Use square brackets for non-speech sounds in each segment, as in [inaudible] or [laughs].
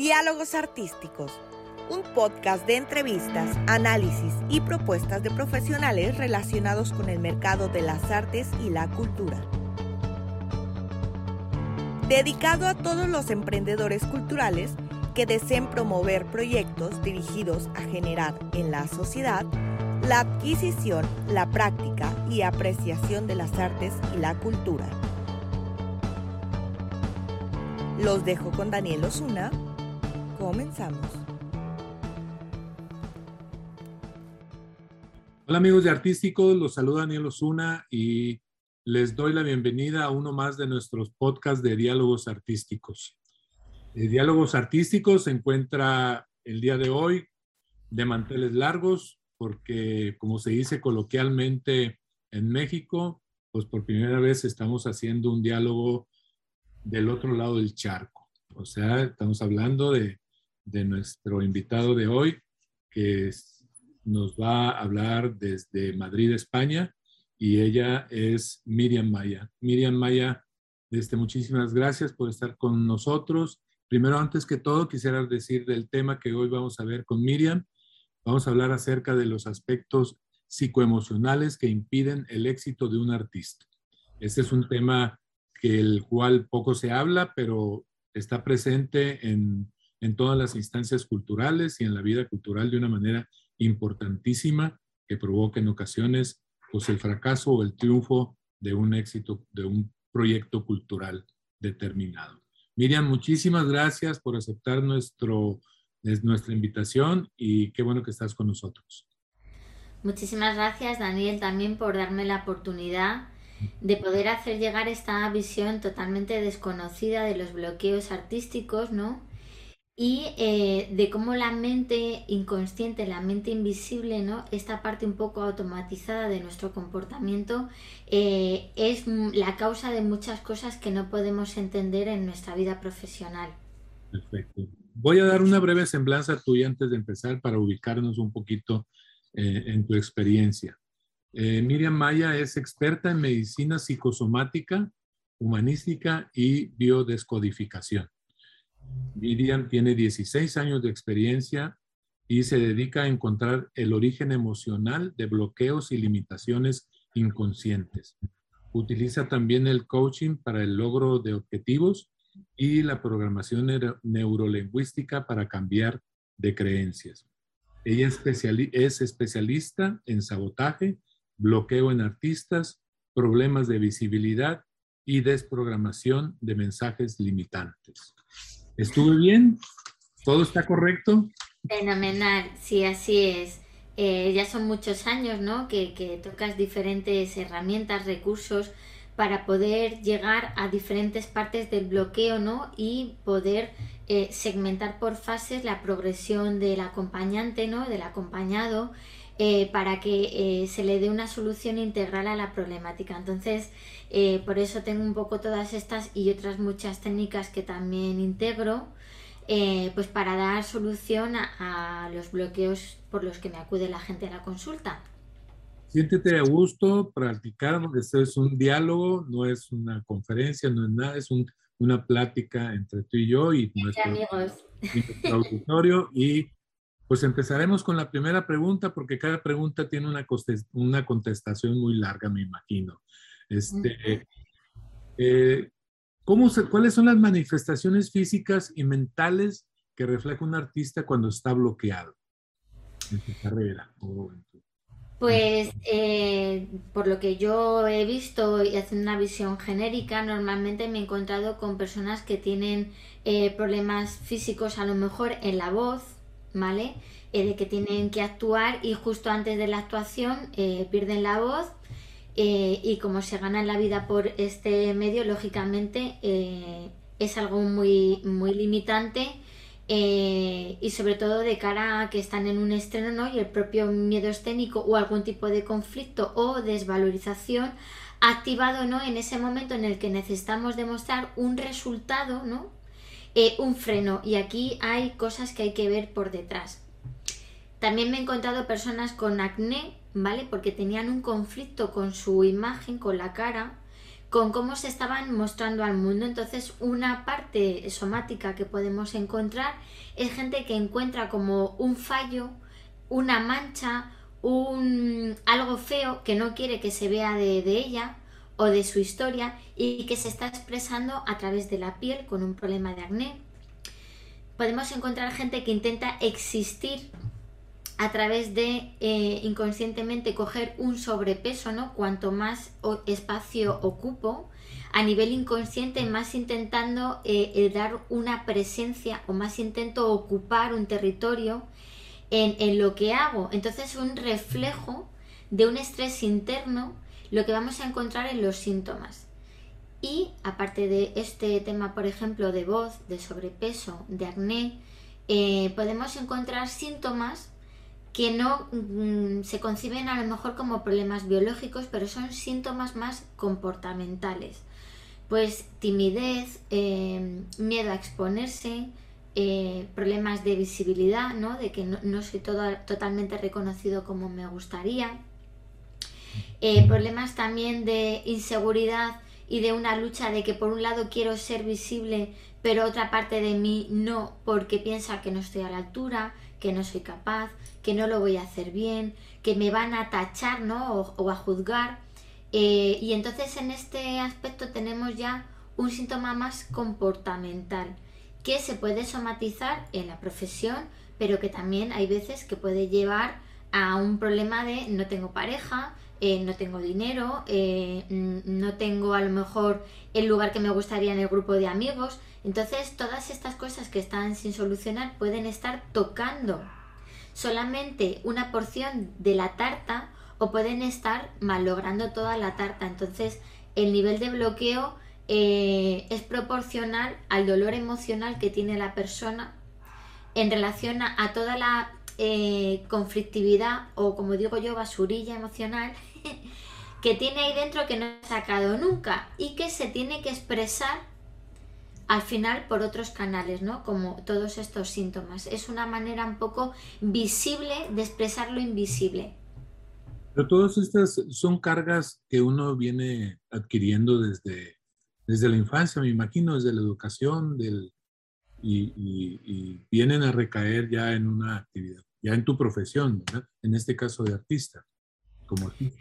Diálogos Artísticos, un podcast de entrevistas, análisis y propuestas de profesionales relacionados con el mercado de las artes y la cultura. Dedicado a todos los emprendedores culturales que deseen promover proyectos dirigidos a generar en la sociedad la adquisición, la práctica y apreciación de las artes y la cultura. Los dejo con Daniel Osuna. Comenzamos. Hola amigos de Artísticos, los saluda Daniel Osuna y les doy la bienvenida a uno más de nuestros podcasts de diálogos artísticos. De diálogos artísticos se encuentra el día de hoy de manteles largos porque como se dice coloquialmente en México, pues por primera vez estamos haciendo un diálogo del otro lado del charco. O sea, estamos hablando de, nuestro invitado de hoy, que nos va a hablar desde Madrid, España, y ella es Miriam Maya. Miriam Maya, este, muchísimas gracias por estar con nosotros. Primero, antes que todo, quisiera decir del tema que hoy vamos a ver con Miriam. Vamos a hablar acerca de los aspectos psicoemocionales que impiden el éxito de un artista. Este es un tema que el cual poco se habla, pero está presente en, en todas las instancias culturales y en la vida cultural de una manera importantísima que provoca en ocasiones pues, el fracaso o el triunfo de un éxito, de un proyecto cultural determinado. Miriam, muchísimas gracias por aceptar nuestro, nuestra invitación y qué bueno que estás con nosotros. Muchísimas gracias, Daniel, también por darme la oportunidad de poder hacer llegar esta visión totalmente desconocida de los bloqueos artísticos, ¿no? Y eh, de cómo la mente inconsciente, la mente invisible, ¿no? Esta parte un poco automatizada de nuestro comportamiento eh, es la causa de muchas cosas que no podemos entender en nuestra vida profesional. Perfecto. Voy a dar una breve semblanza tuya antes de empezar para ubicarnos un poquito eh, en tu experiencia. Miriam Maya es experta en medicina psicosomática, humanística y biodescodificación. Miriam tiene 16 años de experiencia y se dedica a encontrar el origen emocional de bloqueos y limitaciones inconscientes. Utiliza también el coaching para el logro de objetivos y la programación neurolingüística para cambiar de creencias. Ella es especialista en sabotaje bloqueo en artistas, problemas de visibilidad y desprogramación de mensajes limitantes. ¿Estuve bien? ¿Todo está correcto? Fenomenal, sí, así es. Eh, ya son muchos años, ¿no? Que, que, tocas diferentes herramientas, recursos para poder llegar a diferentes partes del bloqueo, ¿no? Y poder eh, segmentar por fases la progresión del acompañante, ¿no? Del acompañado eh, para que eh, se le dé una solución integral a la problemática. Entonces, eh, por eso tengo un poco todas estas y otras muchas técnicas que también integro, pues para dar solución a, los bloqueos por los que me acude la gente a la consulta. Siéntete a gusto, practicar, porque esto es un diálogo, no es una conferencia, no es nada, es una plática entre tú y yo y nuestro, nuestro auditorio. Y pues empezaremos con la primera pregunta porque cada pregunta tiene una, una contestación muy larga, me imagino. Este, eh, ¿cómo ¿Cuáles son las manifestaciones físicas y mentales que refleja un artista cuando está bloqueado en su carrera? Pues eh, por lo que yo he visto y haciendo una visión genérica, normalmente me he encontrado con personas que tienen eh, problemas físicos a lo mejor en la voz, ¿vale? Eh, de que tienen que actuar y justo antes de la actuación eh, pierden la voz eh, y como se ganan la vida por este medio, lógicamente es algo muy, muy limitante y sobre todo de cara a que están en un estreno ¿no? y el propio miedo escénico o algún tipo de conflicto o desvalorización activado ¿no? en ese momento en el que necesitamos demostrar un resultado, ¿no? Un freno y aquí hay cosas que hay que ver por detrás. También me he encontrado personas con acné, ¿vale? Porque tenían un conflicto con su imagen, con la cara, con cómo se estaban mostrando al mundo. Entonces, una parte somática que podemos encontrar es gente que encuentra como un fallo, una mancha, un algo feo que no quiere que se vea de, de ella o de su historia y que se está expresando a través de la piel con un problema de acné. Podemos encontrar gente que intenta existir a través de eh, inconscientemente coger un sobrepeso, ¿no? Cuanto más espacio ocupo, a nivel inconsciente más intentando eh, dar una presencia o más intento ocupar un territorio en, en, lo que hago. Entonces un reflejo de un estrés interno lo que vamos a encontrar en los síntomas. Y aparte de este tema, por ejemplo, de voz, de sobrepeso, de acné, podemos encontrar síntomas que no mm, se conciben a lo mejor como problemas biológicos, pero son síntomas más comportamentales. Pues timidez, em, miedo a exponerse, eh, problemas de visibilidad, ¿no? de que no, soy totalmente reconocido como me gustaría, eh, problemas también de inseguridad y de una lucha de que por un lado quiero ser visible, pero otra parte de mí no, porque piensa que no estoy a la altura, que no soy capaz, que no lo voy a hacer bien, que me van a tachar ¿no? o, a juzgar. Eh, y entonces en este aspecto tenemos ya un síntoma más comportamental que se puede somatizar en la profesión, pero que también hay veces que puede llevar a un problema de no tengo pareja, eh, no tengo dinero, eh, no tengo a lo mejor el lugar que me gustaría en el grupo de amigos. Entonces todas estas cosas que están sin solucionar pueden estar tocando solamente una porción de la tarta o pueden estar malogrando toda la tarta. Entonces el nivel de bloqueo eh, es proporcional al dolor emocional que tiene la persona en relación a, toda la eh, conflictividad o como digo yo basurilla emocional [laughs] que tiene ahí dentro que no ha sacado nunca y que se tiene que expresar al final por otros canales, ¿no? Como todos estos síntomas. Es una manera un poco visible de expresar lo invisible. Pero todas estas son cargas que uno viene adquiriendo desde, desde la infancia, me imagino, desde la educación, del, y, vienen a recaer ya en una actividad, ya en tu profesión, en este caso de artista, como aquí.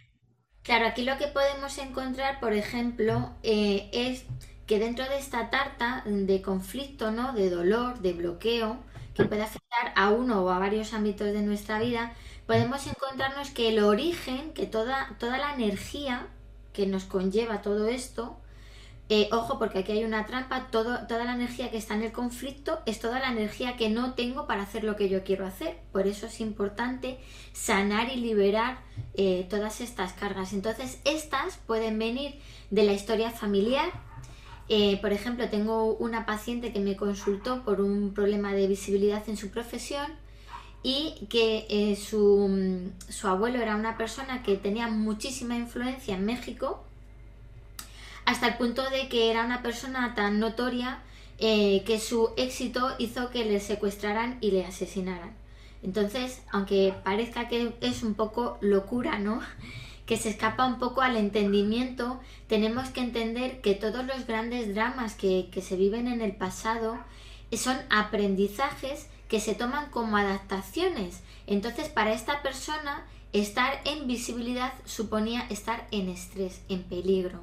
Claro, aquí lo que podemos encontrar, por ejemplo, eh, es que dentro de esta tarta de conflicto, ¿no? de dolor, de bloqueo, que puede afectar a uno o a varios ámbitos de nuestra vida, podemos encontrarnos que el origen, que toda, toda la energía que nos conlleva todo esto, eh, ojo, porque aquí hay una trampa, toda la energía que está en el conflicto es toda la energía que no tengo para hacer lo que yo quiero hacer. Por eso es importante sanar y liberar eh, todas estas cargas. Entonces, estas pueden venir de la historia familiar, eh, por ejemplo, tengo una paciente que me consultó por un problema de visibilidad en su profesión y que eh, su, abuelo era una persona que tenía muchísima influencia en México, hasta el punto de que era una persona tan notoria eh, que su éxito hizo que le secuestraran y le asesinaran. Entonces, aunque parezca que es un poco locura, ¿no? [laughs] que se escapa un poco al entendimiento, tenemos que entender que todos los grandes dramas que, se viven en el pasado son aprendizajes que se toman como adaptaciones. Entonces, para esta persona, estar en visibilidad suponía estar en estrés, en peligro,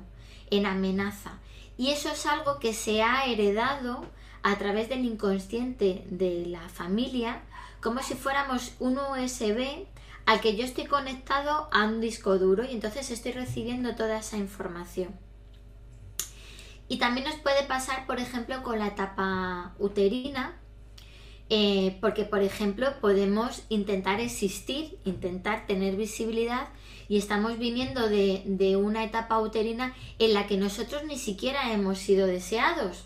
en amenaza. Y eso es algo que se ha heredado a través del inconsciente de la familia, como si fuéramos un USB al que yo estoy conectado a un disco duro y entonces estoy recibiendo toda esa información. Y también nos puede pasar, por ejemplo, con la etapa uterina, eh, porque, por ejemplo, podemos intentar existir, intentar tener visibilidad y estamos viniendo de, de, una etapa uterina en la que nosotros ni siquiera hemos sido deseados.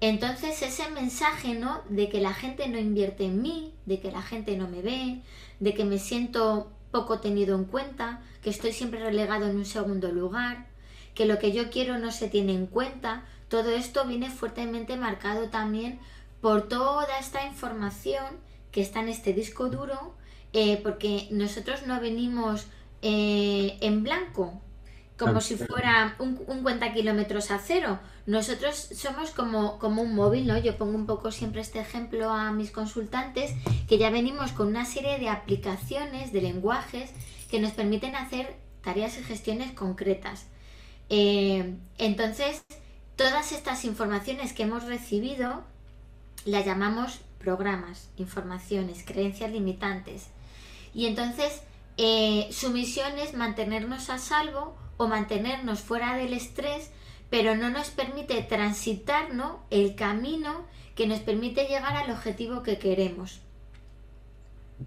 Entonces ese mensaje, ¿no? De que la gente no invierte en mí, de que la gente no me ve, de que me siento poco tenido en cuenta, que estoy siempre relegado en un segundo lugar, que lo que yo quiero no se tiene en cuenta, todo esto viene fuertemente marcado también por toda esta información que está en este disco duro, eh, porque nosotros no venimos eh, en blanco. como si fuera un, un, cuenta kilómetros a cero. Nosotros somos como, como un móvil, ¿no? Yo pongo un poco siempre este ejemplo a mis consultantes, que ya venimos con una serie de aplicaciones, de lenguajes, que nos permiten hacer tareas y gestiones concretas. Eh, entonces, todas estas informaciones que hemos recibido las llamamos programas, informaciones, creencias limitantes. Y entonces, eh, su misión es mantenernos a salvo o mantenernos fuera del estrés, pero no nos permite transitar el camino que nos permite llegar al objetivo que queremos.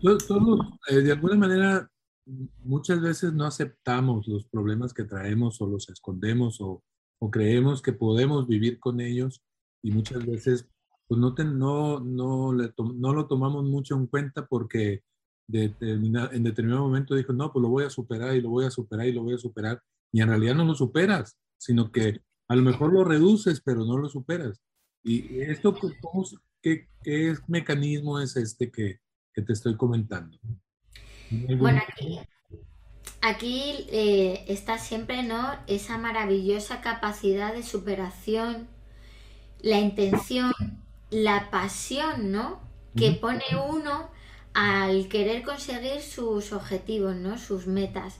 Todos, eh, de alguna manera, muchas veces no aceptamos los problemas que traemos o los escondemos o, creemos que podemos vivir con ellos y muchas veces pues no, no, no, no lo tomamos mucho en cuenta porque en determinado momento dijo, no, pues lo voy a superar y lo voy a superar y lo voy a superar y en realidad no lo superas, sino que a lo mejor lo reduces, pero no lo superas. ¿Y esto qué, qué mecanismo es este que, que te estoy comentando? Bueno, aquí, aquí eh, está siempre ¿no? esa maravillosa capacidad de superación, la intención, la pasión, ¿no? Que pone uno al querer conseguir sus objetivos, ¿no? Sus metas.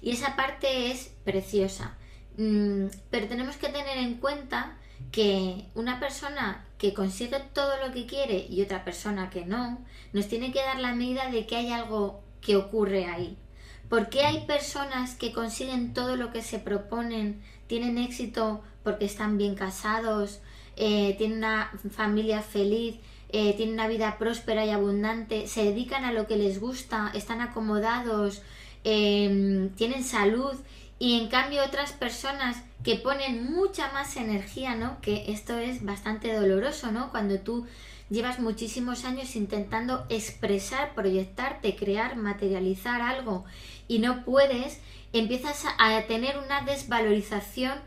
Y esa parte es preciosa. Mm, pero tenemos que tener en cuenta que una persona que consigue todo lo que quiere y otra persona que no, nos tiene que dar la medida de que hay algo que ocurre ahí. ¿Por qué hay personas que consiguen todo lo que se proponen, tienen éxito porque están bien casados, eh, tienen una familia feliz, eh, tienen una vida próspera y abundante, se dedican a lo que les gusta, están acomodados, Em, tienen salud y en cambio otras personas que ponen mucha más energía, ¿no? Que esto es bastante doloroso, ¿no? Cuando tú llevas muchísimos años intentando expresar, proyectarte, crear, materializar algo y no puedes, empiezas a tener una desvalorización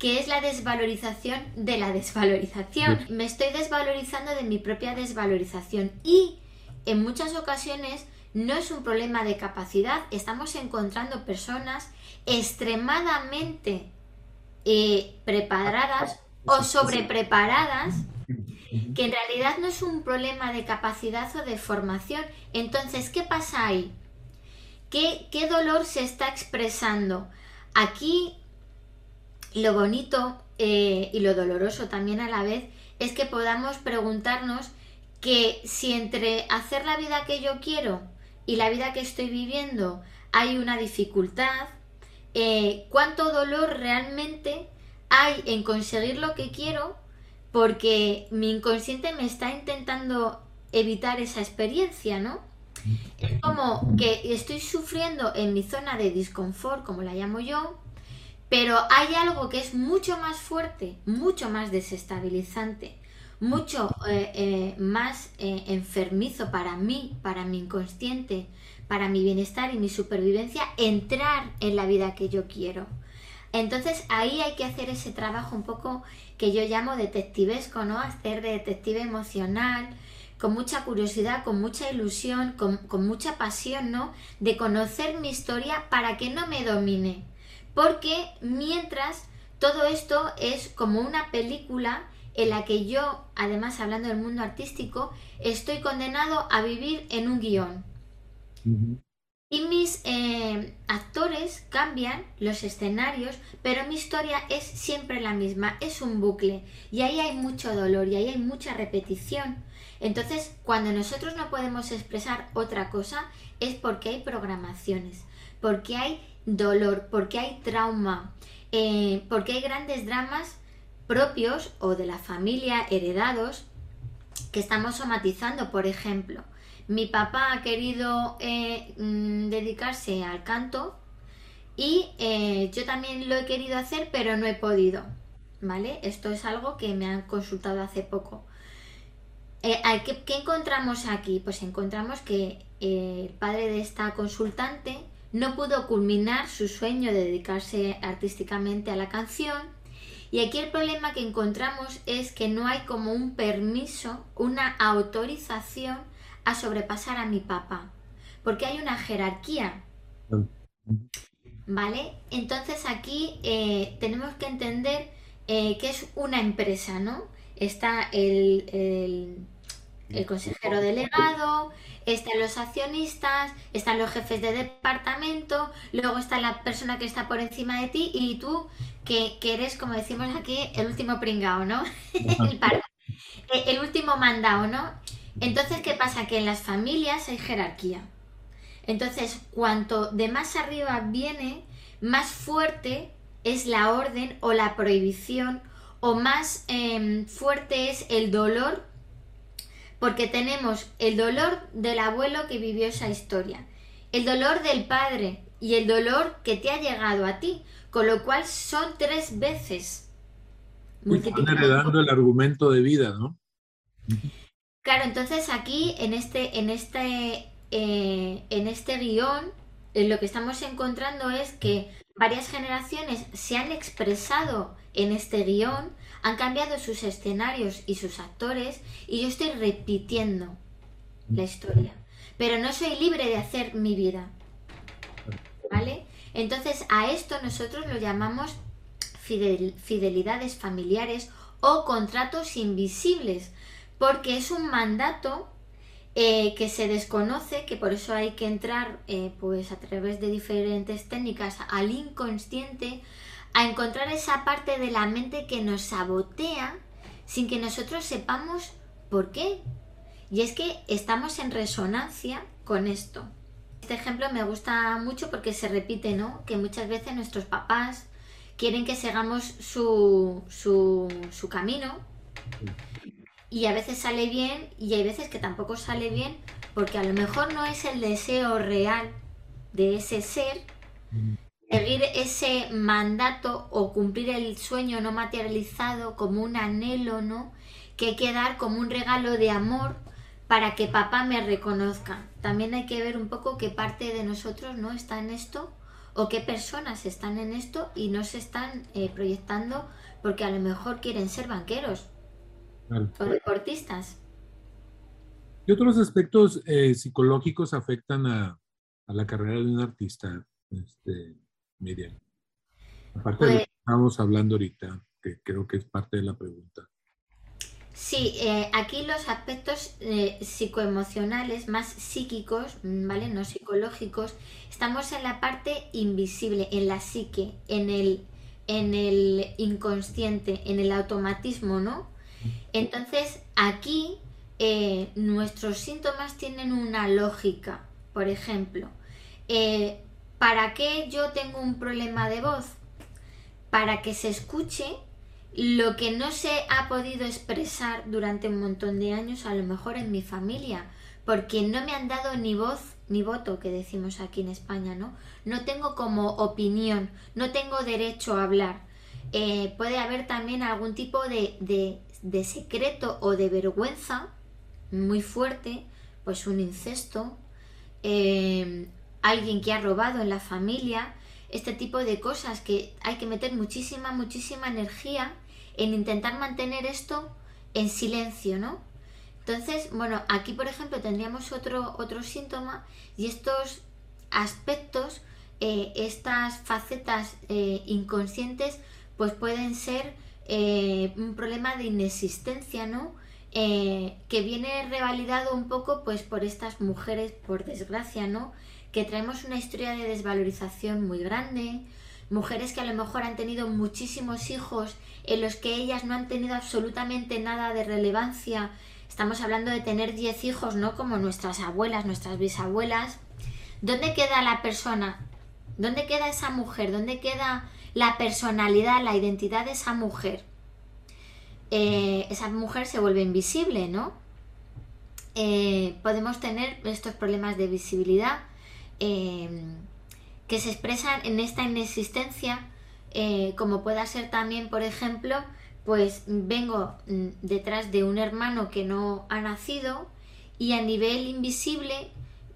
que es la desvalorización de la desvalorización. Me estoy desvalorizando de mi propia desvalorización y en muchas ocasiones no es un problema de capacidad, estamos encontrando personas extremadamente eh, preparadas o sobrepreparadas que en realidad no es un problema de capacidad o de formación. Entonces, ¿qué pasa ahí? ¿Qué, qué dolor se está expresando? Aquí lo bonito eh, y lo doloroso también a la vez es que podamos preguntarnos que si entre hacer la vida que yo quiero y la vida que estoy viviendo hay una dificultad, eh, cuánto dolor realmente hay en conseguir lo que quiero porque mi inconsciente me está intentando evitar esa experiencia, ¿no? Es como que estoy sufriendo en mi zona de disconfort, como la llamo yo, pero hay algo que es mucho más fuerte, mucho más desestabilizante, mucho eh, eh, más eh, enfermizo para mí, para mi inconsciente, para mi bienestar y mi supervivencia, entrar en la vida que yo quiero. Entonces ahí hay que hacer ese trabajo un poco que yo llamo detectivesco, ¿no? Hacer de detective emocional, con mucha curiosidad, con mucha ilusión, con, con mucha pasión, ¿no? De conocer mi historia para que no me domine. Porque mientras todo esto es como una película en la que yo, además hablando del mundo artístico, estoy condenado a vivir en un guion. Y mis eh, actores cambian los escenarios, pero mi historia es siempre la misma, es un bucle. Y ahí hay mucho dolor y ahí hay mucha repetición. Entonces, cuando nosotros no podemos expresar otra cosa, es porque hay programaciones, porque hay dolor, porque hay trauma, eh, porque hay grandes dramas propios o de la familia heredados que estamos somatizando. Por ejemplo, mi papá ha querido eh, mm, dedicarse al canto y eh, yo también lo he querido hacer, pero no he podido. ¿Vale? Esto es algo que me han consultado hace poco. ¿qué, ¿Qué encontramos aquí? Pues encontramos que el padre de esta consultante no pudo culminar su sueño de dedicarse artísticamente a la canción y aquí el problema que encontramos es que no hay como un permiso, una autorización a sobrepasar a mi papá, porque hay una jerarquía. ¿Vale? Entonces aquí eh, tenemos que entender eh, que es una empresa, ¿no? Está el, el consejero delegado, están los accionistas, están los jefes de departamento, luego está la persona que está por encima de ti y tú que, eres, como decimos aquí, el último pringao, ¿no? [laughs] el, eh, el último mandado, ¿no? Entonces, ¿qué pasa? Que en las familias hay jerarquía. Entonces, cuanto de más arriba viene, más fuerte es la orden o la prohibición o más em, fuerte es el dolor porque tenemos el dolor del abuelo que vivió esa historia, el dolor del padre y el dolor que te ha llegado a ti, con lo cual son tres veces. Están heredando el argumento de vida, ¿no? Claro, entonces aquí en este, en este, eh, en este guion, eh, lo que estamos encontrando es que varias generaciones se han expresado en este guion, han cambiado sus escenarios y sus actores y yo estoy repitiendo la historia. Pero no soy libre de hacer mi vida. ¿Vale? Entonces a esto nosotros lo llamamos fidelidades familiares o contratos invisibles, porque es un mandato eh, que se desconoce, que por eso hay que entrar eh, pues a través de diferentes técnicas al inconsciente a encontrar esa parte de la mente que nos sabotea sin que nosotros sepamos por qué. Y es que estamos en resonancia con esto. Este ejemplo me gusta mucho porque se repite, ¿no? Que muchas veces nuestros papás quieren que sigamos su, su, su camino y a veces sale bien y hay veces que tampoco sale bien porque a lo mejor no es el deseo real de ese ser seguir ese mandato o cumplir el sueño no materializado como un anhelo, ¿no? Que hay que dar como un regalo de amor para que papá me reconozca. También hay que ver un poco qué parte de nosotros no está en esto o qué personas están en esto y no se están eh, proyectando porque a lo mejor quieren ser banqueros o deportistas. ¿Qué otros aspectos eh, psicológicos afectan a, a, la carrera de un artista? Este, Miriam? Aparte de lo que pues estamos hablando ahorita, que creo que es parte de la pregunta. Sí, eh, aquí los aspectos eh, psicoemocionales, más psíquicos, mm, ¿vale? No psicológicos, estamos en la parte invisible, en la psique, en el, en el inconsciente, en el automatismo, ¿no? Entonces, aquí eh, nuestros síntomas tienen una lógica. Por ejemplo, ¿Para qué yo tengo un problema de voz? Para que se escuche lo que no se ha podido expresar durante un montón de años, a lo mejor en mi familia, porque no me han dado ni voz ni voto, que decimos aquí en España, ¿no? No tengo como opinión, no tengo derecho a hablar. Eh, puede haber también algún tipo de, de, secreto o de vergüenza muy fuerte, pues un incesto, eh, alguien que ha robado en la familia, este tipo de cosas que hay que meter muchísima, muchísima energía en intentar mantener esto en silencio, ¿no? Entonces, bueno, aquí por ejemplo tendríamos otro, otro síntoma y estos aspectos, eh, estas facetas eh, inconscientes, pues pueden ser eh, un problema de inexistencia, ¿no? que viene revalidado un poco pues por estas mujeres, por desgracia, ¿no? Que traemos una historia de desvalorización muy grande, mujeres que a lo mejor han tenido muchísimos hijos en los que ellas no han tenido absolutamente nada de relevancia. Estamos hablando de tener 10 hijos, ¿no? Como nuestras abuelas, nuestras bisabuelas. ¿Dónde queda la persona? ¿Dónde queda esa mujer? ¿Dónde queda la personalidad, la identidad de esa mujer? Eh, esa mujer se vuelve invisible, ¿no? Eh, podemos tener estos problemas de visibilidad Em, que se expresan en esta inexistencia, eh, como pueda ser también, por ejemplo, pues vengo mm, detrás de un hermano que no ha nacido y a nivel invisible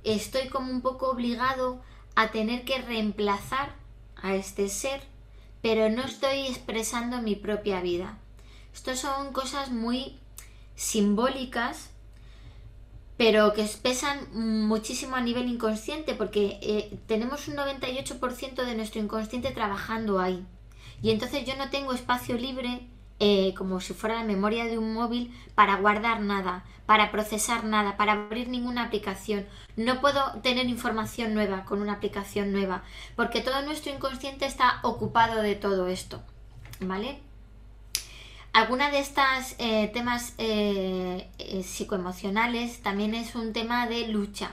estoy como un poco obligado a tener que reemplazar a este ser, pero no estoy expresando mi propia vida. Estas son cosas muy simbólicas pero que pesan muchísimo a nivel inconsciente porque eh, tenemos un 98% de nuestro inconsciente trabajando ahí. Y entonces yo no tengo espacio libre eh, como si fuera la memoria de un móvil para guardar nada, para procesar nada, para abrir ninguna aplicación. No puedo tener información nueva con una aplicación nueva, porque todo nuestro inconsciente está ocupado de todo esto. ¿Vale? Alguna de estas eh, temas eh, psicoemocionales también es un tema de lucha,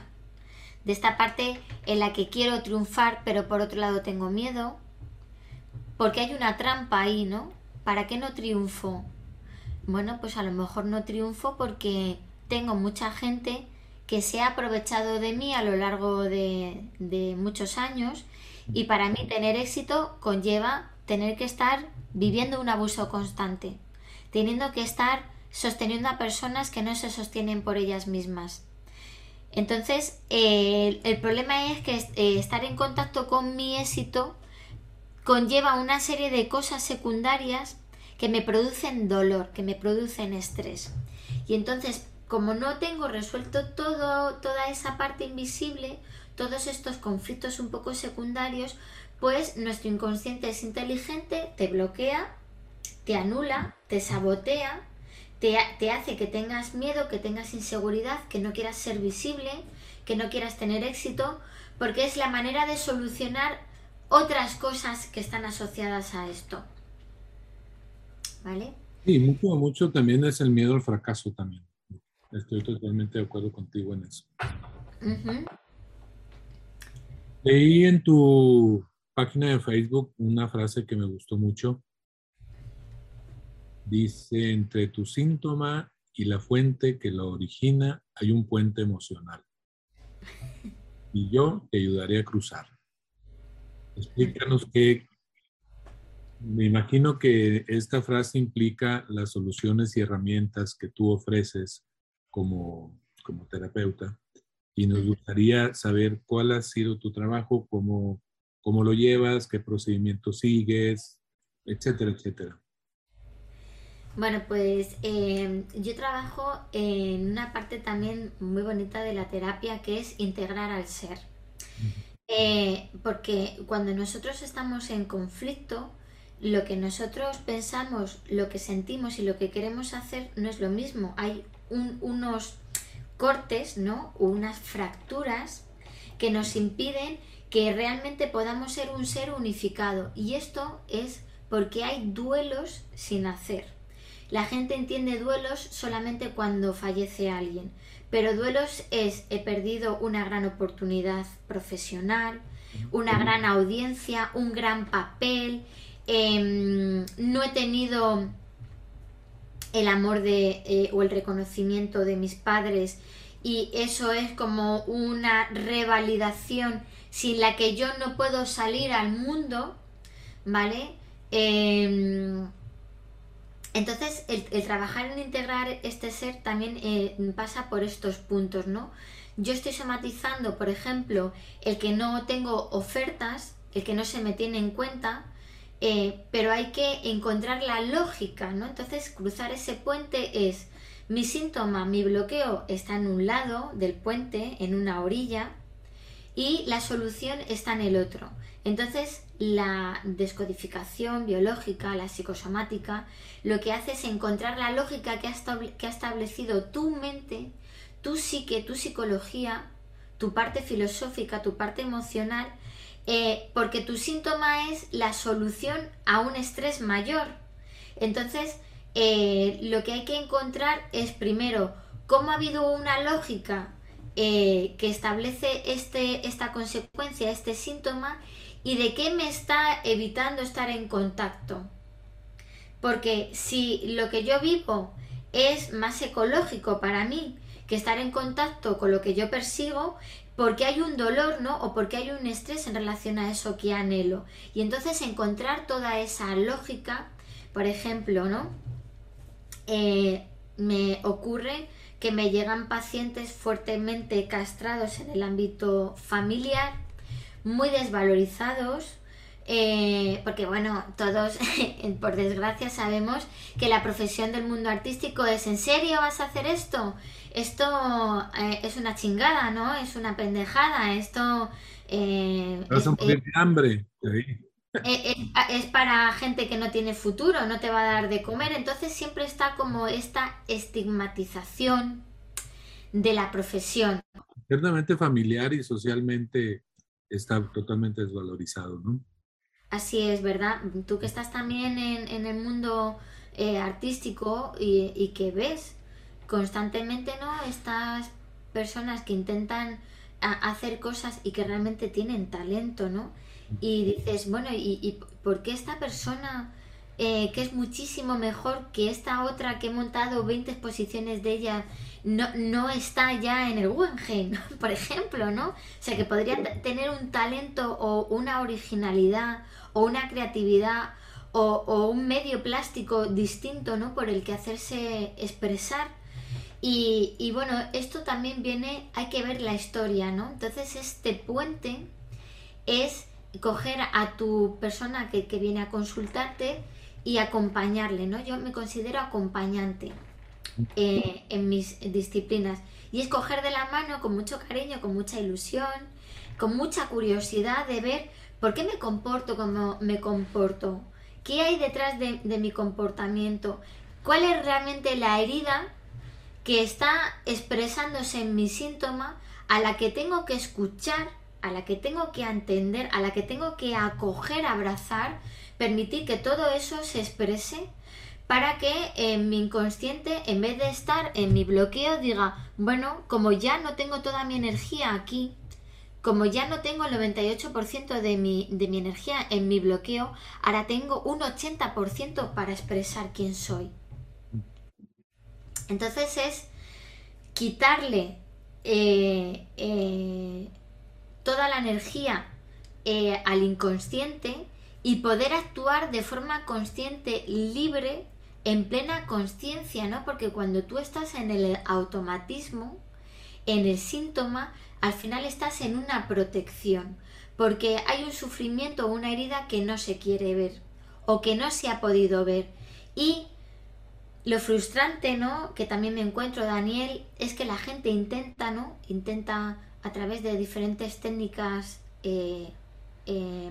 de esta parte en la que quiero triunfar, pero por otro lado tengo miedo, porque hay una trampa ahí, ¿no? ¿Para qué no triunfo? Bueno, pues a lo mejor no triunfo porque tengo mucha gente que se ha aprovechado de mí a lo largo de, muchos años y para mí tener éxito conlleva tener que estar viviendo un abuso constante, teniendo que estar sosteniendo a personas que no se sostienen por ellas mismas. Entonces, el problema es que eh, estar en contacto con mi éxito conlleva una serie de cosas secundarias que me producen dolor, que me producen estrés. Y entonces, como no tengo resuelto todo, toda esa parte invisible, todos estos conflictos un poco secundarios, pues nuestro inconsciente es inteligente, te bloquea, te anula, te sabotea, te, te, hace que tengas miedo, que tengas inseguridad, que no quieras ser visible, que no quieras tener éxito, porque es la manera de solucionar otras cosas que están asociadas a esto. ¿Vale? Sí, mucho, mucho también es el miedo al fracaso también. Estoy totalmente de acuerdo contigo en eso. Leí en tu página de Facebook una frase que me gustó mucho. Dice, entre tu síntoma y la fuente que lo origina hay un puente emocional. Y yo te ayudaré a cruzar. Explícanos qué, me imagino que esta frase implica las soluciones y herramientas que tú ofreces como, como terapeuta y nos gustaría saber cuál ha sido tu trabajo, cómo, cómo lo llevas, qué procedimiento sigues, etcétera, etcétera. Bueno, pues em, yo trabajo en una parte también muy bonita de la terapia que es integrar al ser. Eh, porque cuando nosotros estamos en conflicto, lo que nosotros pensamos, lo que sentimos y lo que queremos hacer no es lo mismo. Hay unos cortes, ¿no? O unas fracturas que nos impiden que realmente podamos ser un ser unificado. Y esto es porque hay duelos sin hacer. La gente entiende duelos solamente cuando fallece alguien, pero duelos es he perdido una gran oportunidad profesional, una gran audiencia, un gran papel, em, no he tenido el amor de, eh, o el reconocimiento de mis padres y eso es como una revalidación sin la que yo no puedo salir al mundo, ¿vale? Em, entonces, el, trabajar en integrar este ser también eh, pasa por estos puntos, ¿no? Yo estoy somatizando, por ejemplo, el que no tengo ofertas, el que no se me tiene en cuenta, eh, pero hay que encontrar la lógica, ¿no? Entonces, cruzar ese puente es mi síntoma, mi bloqueo está en un lado del puente, en una orilla, y la solución está en el otro. Entonces, la descodificación biológica, la psicosomática, lo que hace es encontrar la lógica que ha, establecido tu mente, tu psique, tu psicología, tu parte filosófica, tu parte emocional, eh, porque tu síntoma es la solución a un estrés mayor. Entonces, eh, lo que hay que encontrar es primero cómo ha habido una lógica eh, que establece este, esta consecuencia, este síntoma, y de qué me está evitando estar en contacto. Porque si lo que yo vivo es más ecológico para mí que estar en contacto con lo que yo persigo, porque hay un dolor, ¿no? O porque hay un estrés en relación a eso que anhelo. Y entonces encontrar toda esa lógica, por ejemplo, ¿no? Eh, me ocurre que me llegan pacientes fuertemente castrados en el ámbito familiar muy desvalorizados, eh, porque bueno, todos, [laughs] por desgracia, sabemos que la profesión del mundo artístico es, ¿en serio vas a hacer esto? Esto eh, es una chingada, ¿no? Es una pendejada, esto... Eh, es, un de hambre. Es, para gente que no tiene futuro, no te va a dar de comer, entonces siempre está como esta estigmatización de la profesión. Ciertamente familiar y socialmente está totalmente desvalorizado, ¿no? Así es, ¿verdad? Tú que estás también en, el mundo eh, artístico y, que ves constantemente, ¿no? Estas personas que intentan hacer cosas y que realmente tienen talento, ¿no? Y dices, bueno, ¿y, por qué esta persona eh, que es muchísimo mejor que esta otra que he montado 20 exposiciones de ella no, no está ya en el Guggenheim, [laughs] por ejemplo, ¿no? O sea, que podría tener un talento o una originalidad o una creatividad o, un medio plástico distinto, ¿no? Por el que hacerse expresar. Y, bueno, esto también viene, hay que ver la historia, ¿no? Entonces este puente es coger a tu persona que, que viene a consultarte y acompañarle, ¿no? Yo me considero acompañante eh, en mis disciplinas. Y es coger de la mano con mucho cariño, con mucha ilusión, con mucha curiosidad de ver por qué me comporto como me comporto, qué hay detrás de, de mi comportamiento, cuál es realmente la herida que está expresándose en mi síntoma a la que tengo que escuchar, a la que tengo que entender, a la que tengo que acoger, abrazar, permitir que todo eso se exprese para que en mi inconsciente, en vez de estar en mi bloqueo, diga, bueno, como ya no tengo toda mi energía aquí, como ya no tengo el 98% de mi, de mi energía en mi bloqueo, ahora tengo un 80% para expresar quién soy. Entonces es quitarle eh, eh, toda la energía eh, al inconsciente y poder actuar de forma consciente, libre, en plena conciencia, ¿no? Porque cuando tú estás en el automatismo, en el síntoma, al final estás en una protección, porque hay un sufrimiento o una herida que no se quiere ver o que no se ha podido ver. Y lo frustrante, ¿no? Que también me encuentro, Daniel, es que la gente intenta, ¿no? Intenta a través de diferentes técnicas, eh, eh,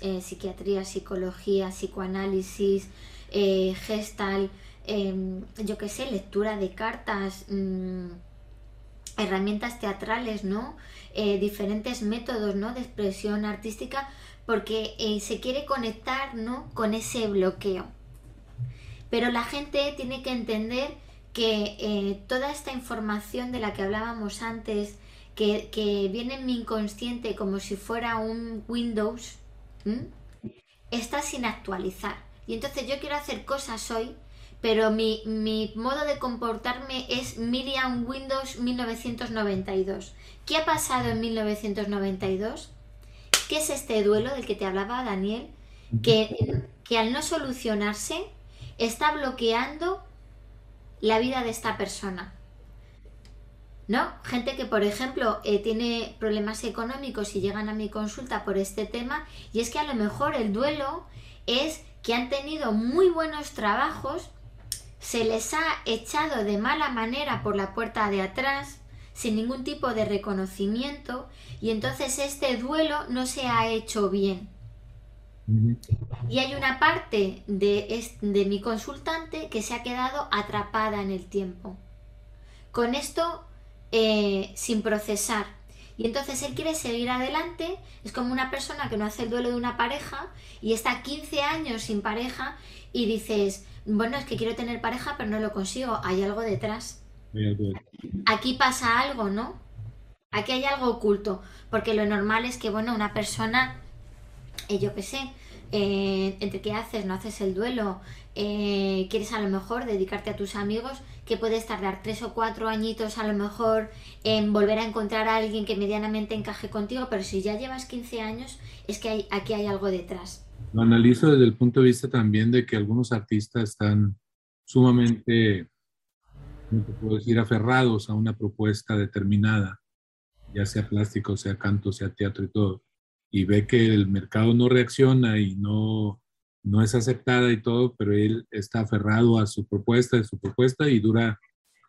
eh, psiquiatría, psicología, psicoanálisis, gestal, em, yo qué sé, lectura de cartas, mm, herramientas teatrales, ¿no? diferentes métodos, ¿no? De expresión artística, porque se quiere conectar, ¿no? Con ese bloqueo. Pero la gente tiene que entender que eh, toda esta información de la que hablábamos antes, que, viene en mi inconsciente como si fuera un Windows, está sin actualizar. Y entonces yo quiero hacer cosas hoy, pero mi, mi, modo de comportarme es Miriam Windows 1992. ¿Qué ha pasado en 1992? ¿Qué es este duelo del que te hablaba Daniel? Que, que al no solucionarse, está bloqueando la vida de esta persona. ¿No? Gente que, por ejemplo, eh, tiene problemas económicos y llegan a mi consulta por este tema, y es que a lo mejor el duelo es que han tenido muy buenos trabajos, se les ha echado de mala manera por la puerta de atrás, sin ningún tipo de reconocimiento, y entonces este duelo no se ha hecho bien. Y hay una parte de, de mi consultante que se ha quedado atrapada en el tiempo. Con esto eh, sin procesar. Y entonces él quiere seguir adelante, es como una persona que no hace el duelo de una pareja y está 15 años sin pareja y dices, bueno, es que quiero tener pareja pero no lo consigo, hay algo detrás. Aquí pasa algo, ¿no? Aquí hay algo oculto, porque lo normal es que, bueno, una persona eh, yo qué sé, eh, entre qué haces, no haces el duelo, eh, quieres a lo mejor dedicarte a tus amigos, que puedes tardar tres o cuatro añitos a lo mejor en volver a encontrar a alguien que medianamente encaje contigo, pero si ya llevas 15 años, es que aquí hay algo detrás. Lo analizo desde el punto de vista también de que algunos artistas están sumamente, ¿cómo te puedo decir?, aferrados a una propuesta determinada, ya sea plástico, sea canto, sea teatro y todo y ve que el mercado no reacciona y no, no es aceptada y todo, pero él está aferrado a su propuesta, a su propuesta y dura,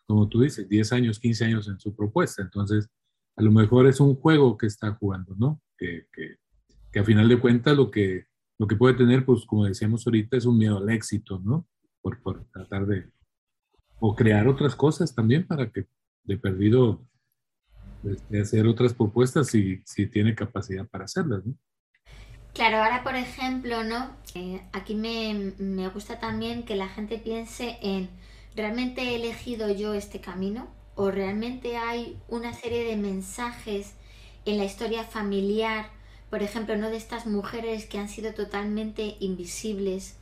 como tú dices, 10 años, 15 años en su propuesta. Entonces, a lo mejor es un juego que está jugando, ¿no? Que, que, que a final de cuentas lo que, lo que puede tener, pues como decíamos ahorita, es un miedo al éxito, ¿no? Por, por tratar de, o crear otras cosas también para que de perdido este, hacer otras propuestas si, si tiene capacidad para hacerlas. Claro, ahora por ejemplo, ¿no? Eh, aquí me, me gusta también que la gente piense en, ¿realmente he elegido yo este camino? ¿O realmente hay una serie de mensajes en la historia familiar, por ejemplo, no de estas mujeres que han sido totalmente invisibles,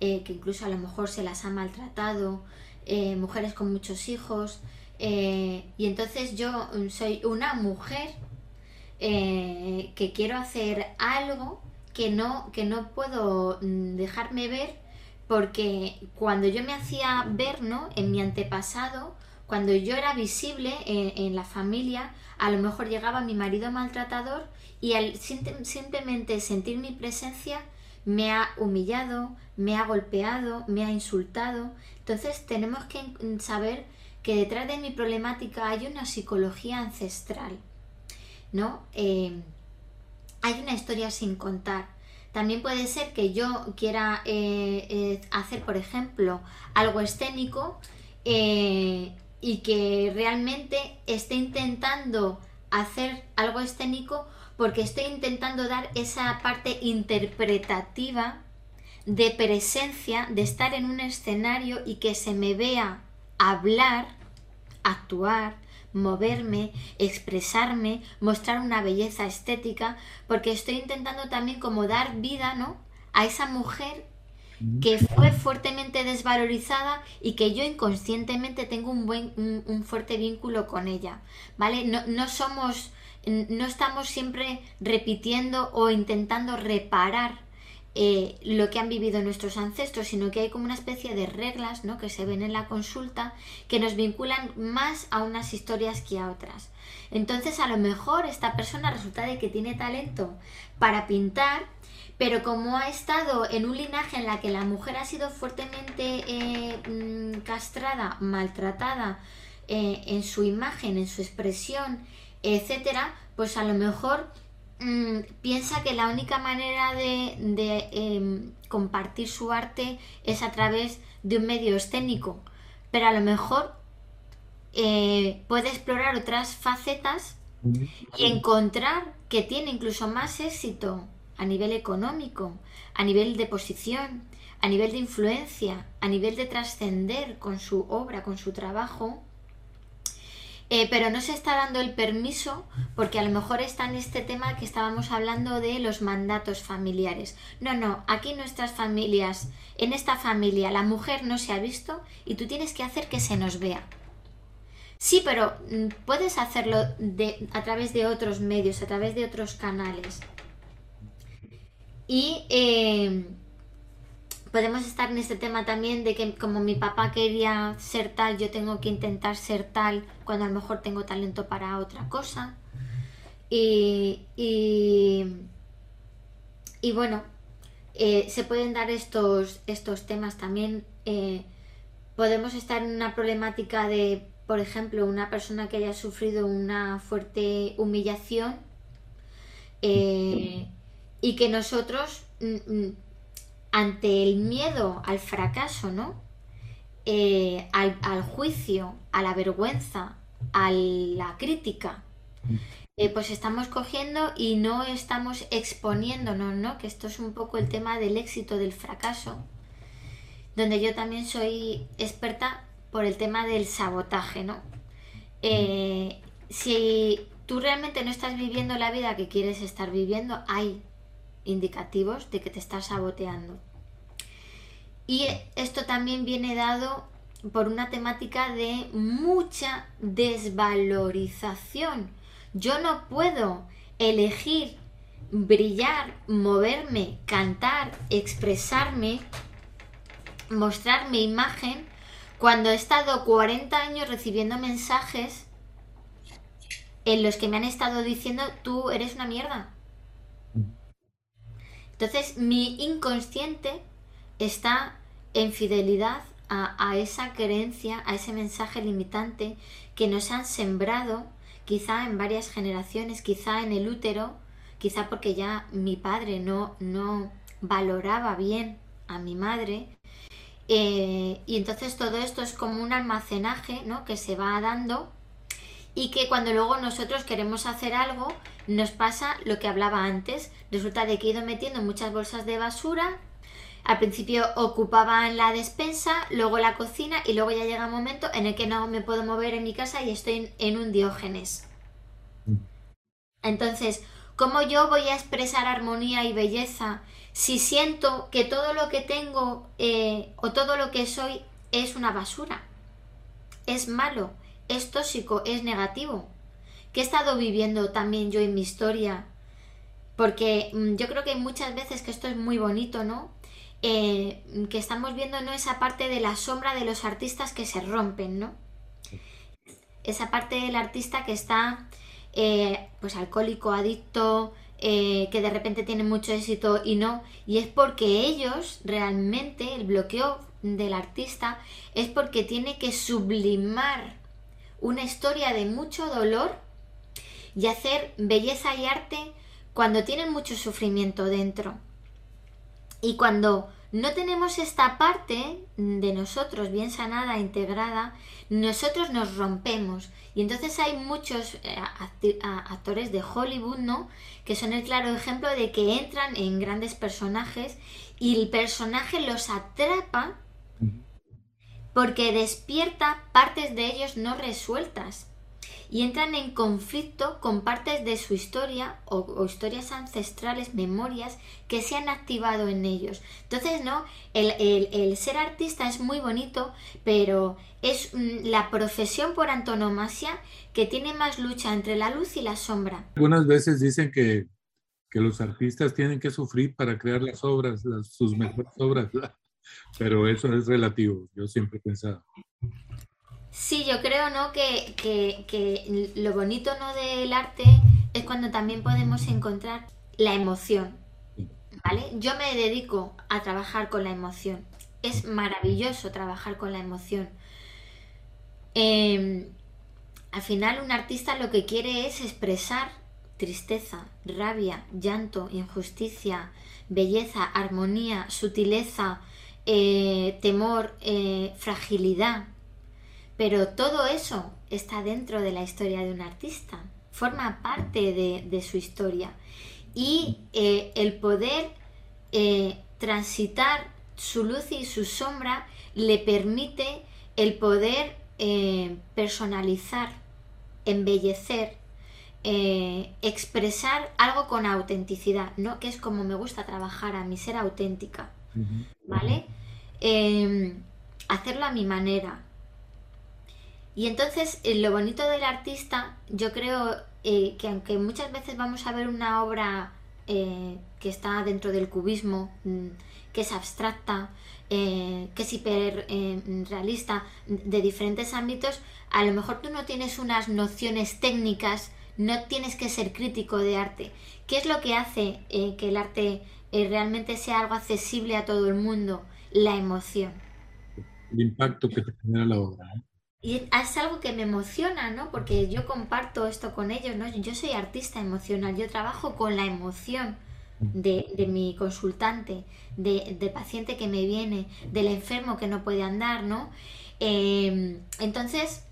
eh, que incluso a lo mejor se las ha maltratado, eh, mujeres con muchos hijos, y entonces yo soy una mujer que quiero hacer algo que no, que no puedo mm, dejarme ver porque cuando yo me hacía ver, ¿no? En mi antepasado, cuando yo era visible en, la familia, a lo mejor llegaba mi marido maltratador y al simplemente sentir mi presencia me ha humillado, me ha golpeado, me ha insultado. Entonces tenemos que saber que detrás de mi problemática hay una psicología ancestral, ¿no? Eh, hay una historia sin contar. También puede ser que yo quiera eh, eh, hacer, por ejemplo, algo escénico y que realmente esté intentando hacer algo escénico porque estoy intentando dar esa parte interpretativa de presencia, de estar en un escenario y que se me vea hablar, actuar, moverme, expresarme, mostrar una belleza estética, porque estoy intentando también como dar vida, ¿no? A esa mujer que fue fuertemente desvalorizada y que yo inconscientemente tengo un buen un, fuerte vínculo con ella vale no, no somos no estamos siempre repitiendo o intentando reparar eh, lo que han vivido nuestros ancestros, sino que hay como una especie de reglas ¿no? que se ven en la consulta que nos vinculan más a unas historias que a otras. Entonces a lo mejor esta persona resulta de que tiene talento para pintar, pero como ha estado en un linaje en la que la mujer ha sido fuertemente eh, mm, castrada, maltratada eh, en su imagen, en su expresión, etcétera, pues a lo mejor Mm, piensa que la única manera de, em, compartir su arte es a través de un medio escénico, pero a lo mejor eh, puede explorar otras facetas y encontrar que tiene incluso más éxito a nivel económico, a nivel de posición, a nivel de influencia, a nivel de trascender con su obra, con su trabajo, eh, pero no se está dando el permiso porque a lo mejor está en este tema que estábamos hablando de los mandatos familiares. No, no, aquí nuestras familias, en esta familia la mujer no se ha visto y tú tienes que hacer que se nos vea. Sí, pero mm, puedes hacerlo de, a través de otros medios, a través de otros canales. Y eh, podemos estar en este tema también de que como mi papá quería ser tal, yo tengo que intentar ser tal cuando a lo mejor tengo talento para otra cosa. Y, y, bueno, eh, se pueden dar estos, estos temas también. Eh, podemos estar en una problemática de, por ejemplo, una persona que haya sufrido una fuerte humillación eh, y que nosotros mm, mm, ante el miedo al fracaso, ¿no? Eh, al, juicio, a la vergüenza, a la crítica, eh, pues estamos cogiendo y no estamos exponiéndonos, ¿no? Que esto es un poco el tema del éxito, del fracaso, donde yo también soy experta por el tema del sabotaje, ¿no? Eh, si tú realmente no estás viviendo la vida que quieres estar viviendo, hay indicativos de que te estás saboteando. Y esto también viene dado por una temática de mucha desvalorización. Yo no puedo elegir brillar, moverme, cantar, expresarme, mostrar mi imagen cuando he estado 40 años recibiendo mensajes en los que me han estado diciendo tú eres una mierda Entonces mi inconsciente está en fidelidad a, esa creencia, a ese mensaje limitante que nos han sembrado quizá en varias generaciones, quizá en el útero, quizá porque ya mi padre no, no valoraba bien a mi madre. Eh, y entonces todo esto es como un almacenaje ¿no? que se va dando y que cuando luego nosotros queremos hacer algo nos pasa lo que hablaba antes. Resulta de que he ido metiendo muchas bolsas de basura. Al principio ocupaban la despensa, luego la cocina y luego ya llega un momento en el que no me puedo mover en mi casa y estoy en un diógenes. Mm. Entonces, ¿cómo yo voy a expresar armonía y belleza si siento que todo lo que tengo eh, o todo lo que soy es una basura? Es malo, es tóxico, es negativo. ¿Qué he estado viviendo también yo en mi historia? Porque mm, yo creo que muchas veces que esto es muy bonito, ¿no? Eh, que estamos viendo ¿no? esa parte de la sombra de los artistas que se rompen, ¿no? Esa parte del artista que está eh, pues alcohólico, adicto, eh, que de repente tiene mucho éxito y no, y es porque ellos realmente, el bloqueo del artista es porque tiene que sublimar una historia de mucho dolor y hacer belleza y arte cuando tienen mucho sufrimiento dentro. Y cuando no tenemos esta parte de nosotros bien sanada, integrada, nosotros nos rompemos. Y entonces hay muchos eh, actores de Hollywood, ¿no? Que son el claro ejemplo de que entran en grandes personajes y el personaje los atrapa porque despierta partes de ellos no resueltas y entran en conflicto con partes de su historia o, historias ancestrales, memorias que se han activado en ellos. Entonces, ¿no? El, ser artista es muy bonito, pero es mm, la profesión por antonomasia que tiene más lucha entre la luz y la sombra. Algunas veces dicen que, los artistas tienen que sufrir para crear las obras, sus mejores obras, pero eso es relativo, yo siempre he pensado. Sí, yo creo, ¿no? Que, que, lo bonito, ¿no? Del arte es cuando también podemos encontrar la emoción, ¿vale? Yo me dedico a trabajar con la emoción. Es maravilloso trabajar con la emoción. Em, al final un artista lo que quiere es expresar tristeza, rabia, llanto, injusticia, belleza, armonía, sutileza, eh, temor, eh, fragilidad, pero todo eso está dentro de la historia de un artista, forma parte de, su historia. Y eh, el poder transitar su luz y su sombra le permite el poder personalizar, embellecer, expresar algo con autenticidad, ¿no? Que es como me gusta trabajar a mi ser auténtica, ¿vale? hacerlo a mi manera, y entonces eh, lo bonito del artista, yo creo eh, que aunque muchas veces vamos a ver una obra eh, que está dentro del cubismo, mm, que es abstracta, que es hiperrealista, de diferentes ámbitos, a lo mejor tú no tienes unas nociones técnicas, no tienes que ser crítico de arte. ¿Qué es lo que hace que el arte realmente sea algo accesible a todo el mundo? La emoción. El impacto que te genera la obra. Y es algo que me emociona, ¿no? Porque yo comparto esto con ellos, ¿no? Yo soy artista emocional, yo trabajo con la emoción de, mi consultante, de, del paciente que me viene, del enfermo que no puede andar, ¿no? Em, entonces,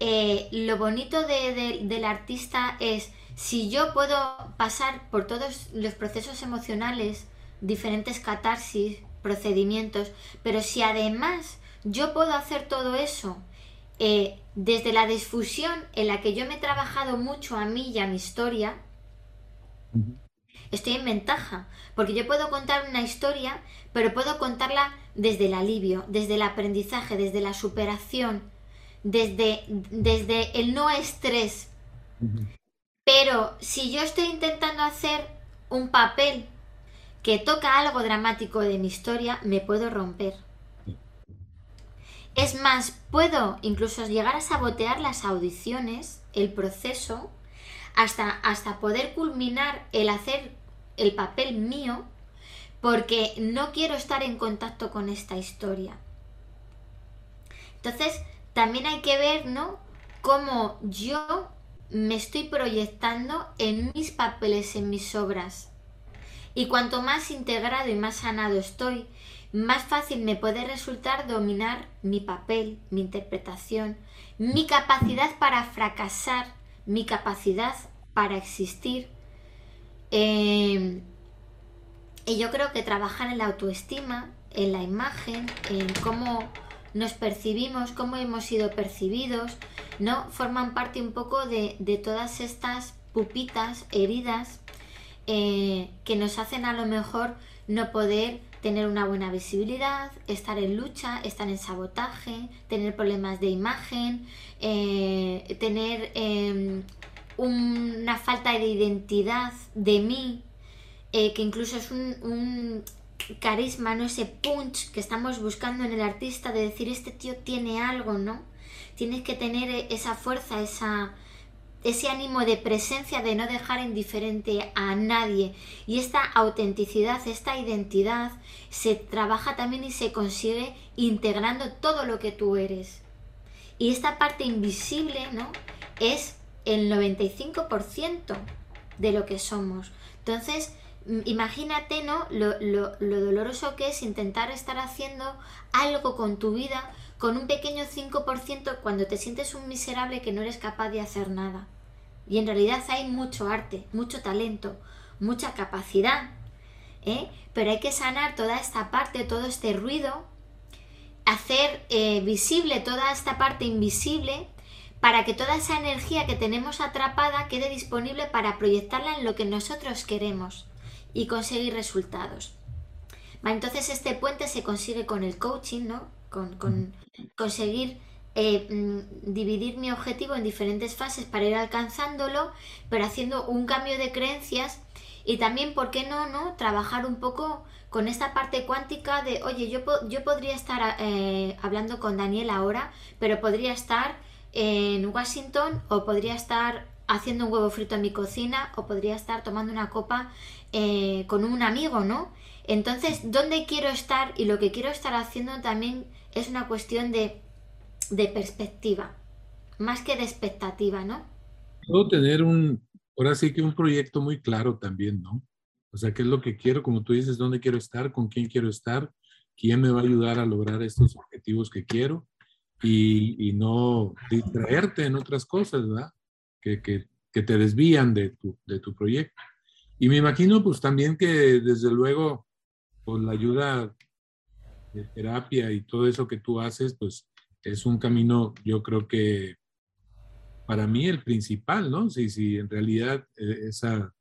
eh, lo bonito del artista es, si yo puedo pasar por todos los procesos emocionales, diferentes catarsis, procedimientos, pero si además yo puedo hacer todo eso, eh, desde la disfusión en la que yo me he trabajado mucho a mí y a mi historia, estoy en ventaja, porque yo puedo contar una historia, pero puedo contarla desde el alivio, desde el aprendizaje, desde la superación, desde, desde el no estrés. Pero si yo estoy intentando hacer un papel que toca algo dramático de mi historia, me puedo romper. Es más, puedo incluso llegar a sabotear las audiciones, el proceso, hasta, hasta poder culminar el hacer el papel mío, porque no quiero estar en contacto con esta historia. Entonces, también hay que ver, ¿no? Cómo yo me estoy proyectando en mis papeles, en mis obras. Y cuanto más integrado y más sanado estoy, más fácil me puede resultar dominar mi papel, mi interpretación, mi capacidad para fracasar, mi capacidad para existir. Em, y yo creo que trabajar en la autoestima, en la imagen, en cómo nos percibimos, cómo hemos sido percibidos, ¿no? Forman parte un poco de, todas estas pupitas, heridas, eh, que nos hacen a lo mejor no poder tener una buena visibilidad, estar en lucha, estar en sabotaje, tener problemas de imagen, eh, tener em, una falta de identidad de mí, eh, que incluso es un, carisma, ¿no? Ese punch que estamos buscando en el artista de decir, este tío tiene algo, ¿no? Tienes que tener esa fuerza, esa, ese ánimo de presencia de no dejar indiferente a nadie. Y esta autenticidad, esta identidad, se trabaja también y se consigue integrando todo lo que tú eres. Y esta parte invisible, ¿no? Es el 95% de lo que somos. Entonces, imagínate, ¿no? Lo, lo, doloroso que es intentar estar haciendo algo con tu vida con un pequeño 5% cuando te sientes un miserable que no eres capaz de hacer nada. Y en realidad hay mucho arte, mucho talento, mucha capacidad. ¿eh? Pero hay que sanar toda esta parte, todo este ruido, hacer eh, visible toda esta parte invisible para que toda esa energía que tenemos atrapada quede disponible para proyectarla en lo que nosotros queremos y conseguir resultados. entonces este puente se consigue con el coaching, ¿no? Con, conseguir eh, mm, dividir mi objetivo en diferentes fases para ir alcanzándolo, pero haciendo un cambio de creencias y también, ¿por qué no, no? Trabajar un poco con esta parte cuántica de, oye, yo, yo podría estar eh, hablando con Daniel ahora, pero podría estar en Washington o podría estar haciendo un huevo frito en mi cocina o podría estar tomando una copa eh, con un amigo, ¿no? Entonces, ¿dónde quiero estar? Y lo que quiero estar haciendo también es una cuestión de, de perspectiva, más que de expectativa, ¿no? Puedo tener un, ahora sí que un proyecto muy claro también, ¿no? O sea, ¿qué es lo que quiero? Como tú dices, ¿dónde quiero estar? ¿Con quién quiero estar? ¿Quién me va a ayudar a lograr estos objetivos que quiero? Y, y no distraerte en otras cosas, ¿verdad? Que, que, que te desvían de tu, de tu proyecto. Y me imagino pues también que desde luego con la ayuda de terapia y todo eso que tú haces, pues es un camino, yo creo que para mí el principal, ¿no? Si, si en realidad eh, esa,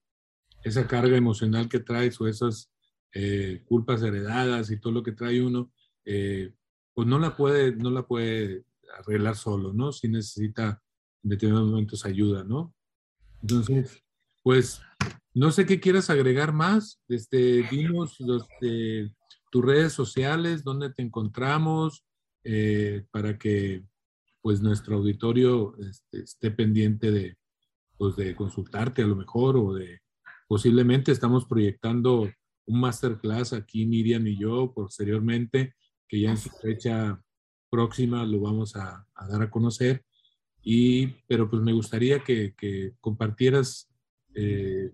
esa carga emocional que traes o esas eh, culpas heredadas y todo lo que trae uno, eh, pues no la puede, no la puede arreglar solo, ¿no? Si necesita en determinados momentos ayuda, ¿no? Entonces, pues no sé qué quieras agregar más. Este, dinos los, tus redes sociales, dónde te encontramos, eh, para que pues nuestro auditorio este, esté pendiente de, pues, de consultarte a lo mejor o de posiblemente estamos proyectando un masterclass aquí Miriam y yo posteriormente, que ya en su fecha próxima lo vamos a, dar a conocer. Y, pero pues me gustaría que, que compartieras eh,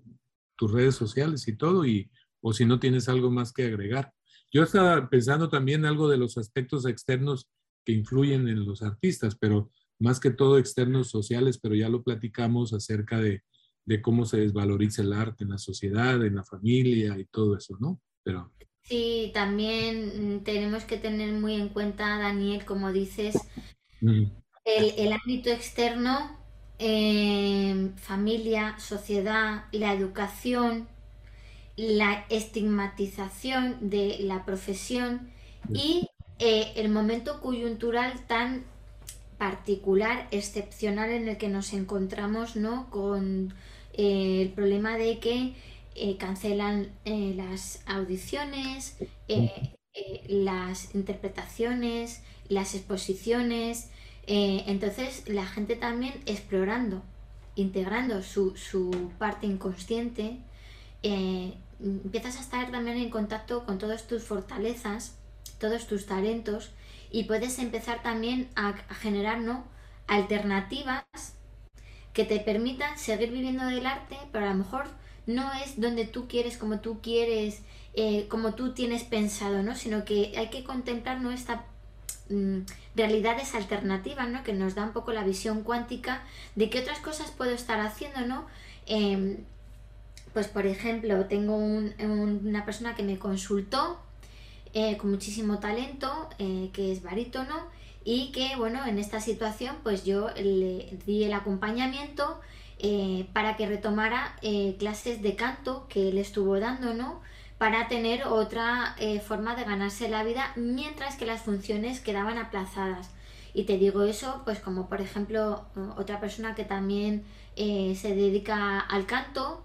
tus redes sociales y todo, y, o si no tienes algo más que agregar. Yo estaba pensando también algo de los aspectos externos que influyen en los artistas, pero más que todo externos sociales, pero ya lo platicamos acerca de, de cómo se desvaloriza el arte en la sociedad, en la familia y todo eso, ¿no? Pero... Sí, también mm, tenemos que tener muy en cuenta, Daniel, como dices, el, el ámbito externo familia, sociedad, la educación, la estigmatización de la profesión y eh, el momento coyuntural tan particular, excepcional en el que nos encontramos, ¿no? Con eh, el problema de que eh, cancelan las audiciones, las interpretaciones, las exposiciones, entonces la gente también explorando, integrando su, parte inconsciente, eh, empiezas a estar también en contacto con todas tus fortalezas, todos tus talentos y puedes empezar también a, generar ¿no? alternativas que te permitan seguir viviendo del arte, pero a lo mejor no es donde tú quieres, como tú quieres, eh, como tú tienes pensado, ¿no? Sino que hay que contemplar ¿no? esta mm, realidades alternativas, ¿no? Que nos da un poco la visión cuántica de qué otras cosas puedo estar haciendo, ¿no? Em, pues por ejemplo, tengo una persona que me consultó eh, con muchísimo talento, eh, que es barítono, y que bueno, en esta situación pues yo le di el acompañamiento eh, para que retomara clases de canto que él estuvo dando, ¿no? Para tener otra forma de ganarse la vida mientras que las funciones quedaban aplazadas. Y te digo eso, pues como por ejemplo otra persona que también se dedica al canto,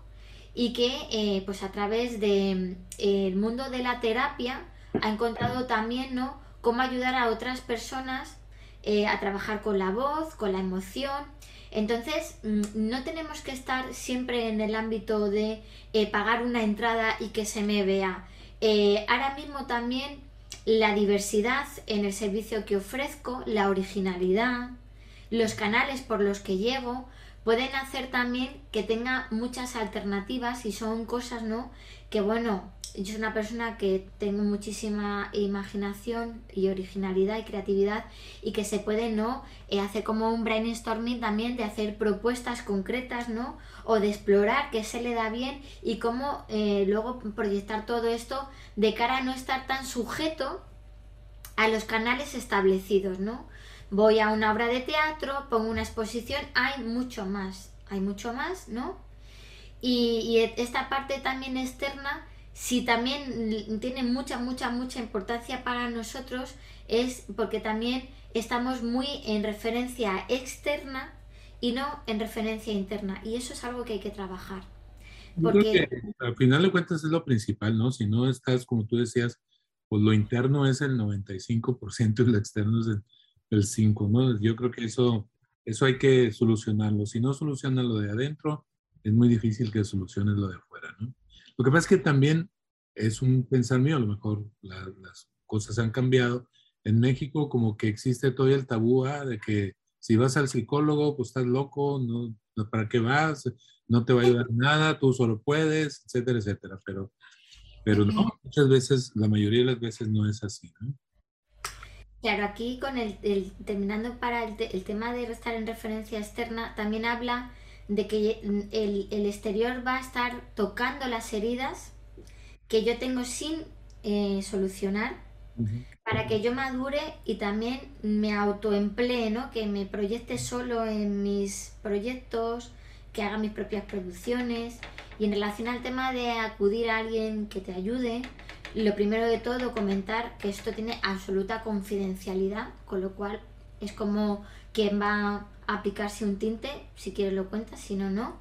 y que eh, pues a través del de, mundo de la terapia ha encontrado también ¿no? cómo ayudar a otras personas eh, a trabajar con la voz, con la emoción. Entonces, mm, no tenemos que estar siempre en el ámbito de eh, pagar una entrada y que se me vea. ahora mismo también la diversidad en el servicio que ofrezco, la originalidad, los canales por los que llego, pueden hacer también que tenga muchas alternativas y son cosas, ¿no? Que bueno, yo soy una persona que tengo muchísima imaginación y originalidad y creatividad y que se puede, ¿no? Eh, hacer como un brainstorming también de hacer propuestas concretas, ¿no? O de explorar qué se le da bien y cómo eh, luego proyectar todo esto de cara a no estar tan sujeto a los canales establecidos, ¿no? Voy a una obra de teatro, pongo una exposición, hay mucho más, hay mucho más, ¿no? Y, esta parte también externa, si también tiene mucha, mucha, mucha importancia para nosotros, es porque también estamos muy en referencia externa y no en referencia interna. Y eso es algo que hay que trabajar. Porque al final de cuentas es lo principal, ¿no? Si no estás, como tú decías, pues lo interno es el 95% y lo externo es el el 5, ¿no? Yo creo que eso, eso hay que solucionarlo. Si no solucionas lo de adentro, es muy difícil que soluciones lo de afuera, ¿no? Lo que pasa es que también es un pensar mío, a lo mejor las cosas han cambiado. En México como que existe todavía el tabú ¿ah? de que si vas al psicólogo, pues estás loco, no, ¿para qué vas? No te va a ayudar nada, tú solo puedes, etcétera, etcétera. Pero, pero no, muchas veces, la mayoría de las veces no es así, ¿no? Claro, aquí con el, terminando para el, tema de estar en referencia externa, también habla de que el, exterior va a estar tocando las heridas que yo tengo sin eh, solucionar para que yo madure y también me autoemplee, ¿no? que me proyecte solo en mis proyectos, que haga mis propias producciones y en relación al tema de acudir a alguien que te ayude, lo primero de todo, comentar que esto tiene absoluta confidencialidad, con lo cual es como quien va a aplicarse un tinte, si quieres lo cuentas, si no, no.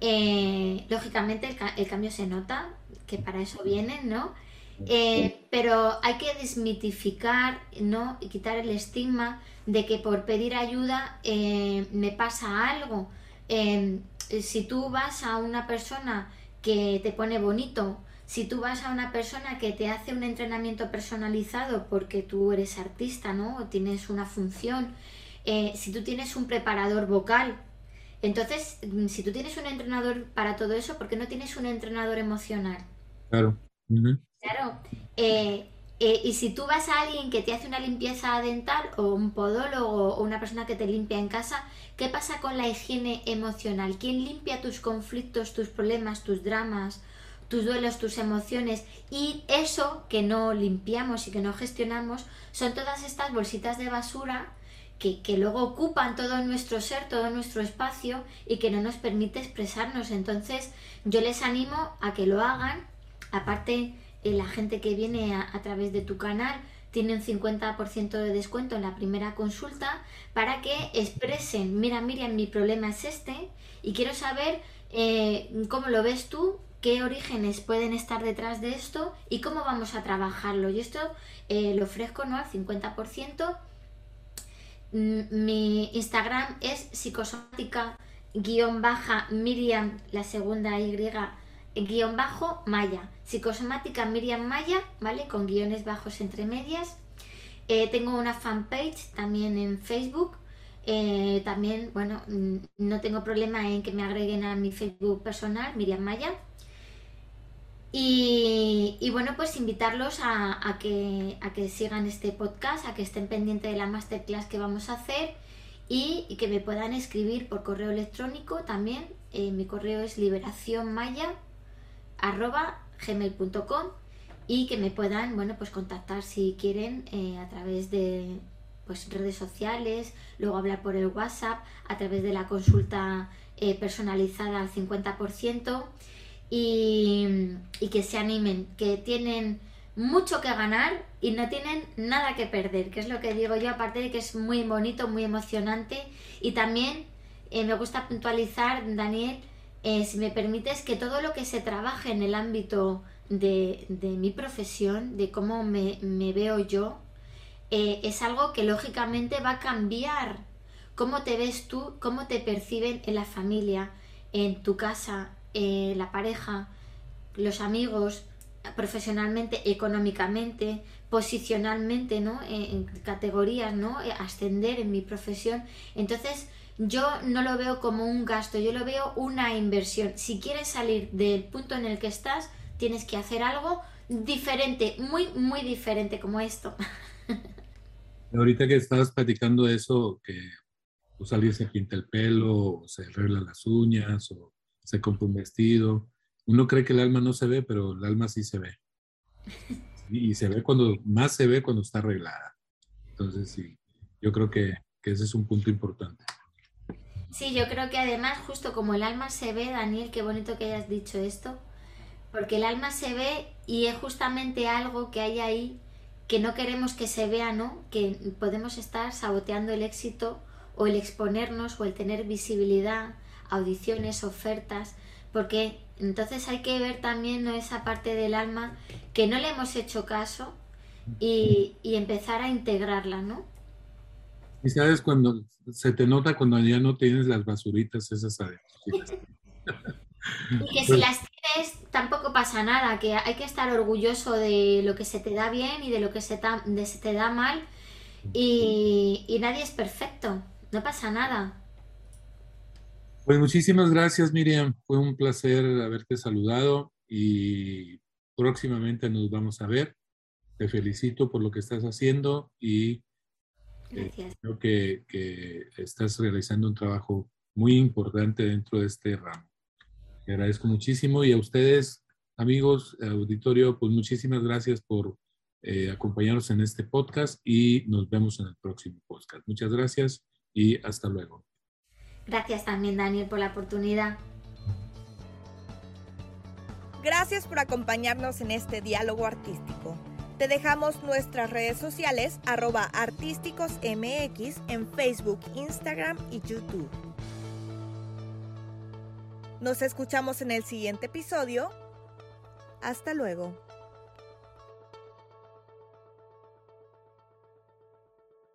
Eh, lógicamente el, cambio se nota, que para eso vienen, ¿no? Eh, pero hay que desmitificar, ¿no? Y quitar el estigma de que por pedir ayuda eh, me pasa algo. si tú vas a una persona que te pone bonito si tú vas a una persona que te hace un entrenamiento personalizado porque tú eres artista, ¿no? O tienes una función, eh, si tú tienes un preparador vocal, entonces, mm, si tú tienes un entrenador para todo eso, ¿por qué no tienes un entrenador emocional? Claro. Claro. Eh, eh, y si tú vas a alguien que te hace una limpieza dental o un podólogo o una persona que te limpia en casa, ¿qué pasa con la higiene emocional? ¿Quién limpia tus conflictos, tus problemas, tus dramas? Tus duelos, tus emociones y eso que no limpiamos y que no gestionamos son todas estas bolsitas de basura que, luego ocupan todo nuestro ser, todo nuestro espacio y que no nos permite expresarnos. Entonces yo les animo a que lo hagan. Aparte, eh, la gente que viene a, través de tu canal tiene un 50% de descuento en la primera consulta para que expresen, mira Miriam, mi problema es este y quiero saber eh, cómo lo ves tú, qué orígenes pueden estar detrás de esto y cómo vamos a trabajarlo. Y esto eh, lo ofrezco ¿no? al 50%. Mm, mi Instagram es psicosomática guion baja Miriam, la segunda Y, guion bajo Maya. Psicosomática Miriam Maya, ¿vale? Con guiones bajos entre medias. Eh, tengo una fanpage también en Facebook. Eh, también, bueno, mm, no tengo problema en que me agreguen a mi Facebook personal, Miriam Maya. Y, bueno, pues invitarlos a, que, sigan este podcast, a que estén pendientes de la masterclass que vamos a hacer y, que me puedan escribir por correo electrónico también. Eh, mi correo es liberacionmaya.gmail.com y que me puedan, bueno, pues contactar si quieren eh, a través de pues, redes sociales, luego hablar por el WhatsApp, a través de la consulta eh, personalizada al 50% y, que se animen, que tienen mucho que ganar y no tienen nada que perder, que es lo que digo yo, aparte de que es muy bonito, muy emocionante. Y también eh, me gusta puntualizar, Daniel, eh, si me permites, que todo lo que se trabaje en el ámbito de, mi profesión, de cómo me, veo yo, eh, es algo que lógicamente va a cambiar cómo te ves tú, cómo te perciben en la familia, en tu casa, eh, la pareja, los amigos, profesionalmente, económicamente, posicionalmente, ¿no? En, categorías, ¿no? Eh, ascender en mi profesión. Entonces, yo no lo veo como un gasto, yo lo veo una inversión. Si quieres salir del punto en el que estás, tienes que hacer algo diferente, muy, muy diferente como esto. [laughs] Ahorita que estabas platicando eso, que pues, alguien se pinta el pelo, o se arregla las uñas, o se compra un vestido. Uno cree que el alma no se ve, pero el alma sí se ve. [laughs] Y se ve cuando, más se ve cuando está arreglada. Entonces, sí, yo creo que, ese es un punto importante. Sí, yo creo que además, justo como el alma se ve, Daniel, qué bonito que hayas dicho esto, porque el alma se ve y es justamente algo que hay ahí que no queremos que se vea, ¿no? Que podemos estar saboteando el éxito o el exponernos o el tener visibilidad audiciones, ofertas, porque entonces hay que ver también ¿no? esa parte del alma que no le hemos hecho caso y, empezar a integrarla, ¿no? Y sabes cuando se te nota cuando ya no tienes las basuritas esas adentro. [laughs] Y que si las tienes tampoco pasa nada, que hay que estar orgulloso de lo que se te da bien y de lo que se, te da mal y, y nadie es perfecto, no pasa nada. Pues muchísimas gracias, Miriam. Fue un placer haberte saludado y próximamente nos vamos a ver. Te felicito por lo que estás haciendo y eh, creo que, estás realizando un trabajo muy importante dentro de este ramo. Te agradezco muchísimo y a ustedes, amigos, auditorio, pues muchísimas gracias por eh, acompañarnos en este podcast y nos vemos en el próximo podcast. Muchas gracias y hasta luego. Gracias también Daniel por la oportunidad. Gracias por acompañarnos en este diálogo artístico. Te dejamos nuestras redes sociales arroba artísticosmx en Facebook, Instagram y YouTube. Nos escuchamos en el siguiente episodio. Hasta luego.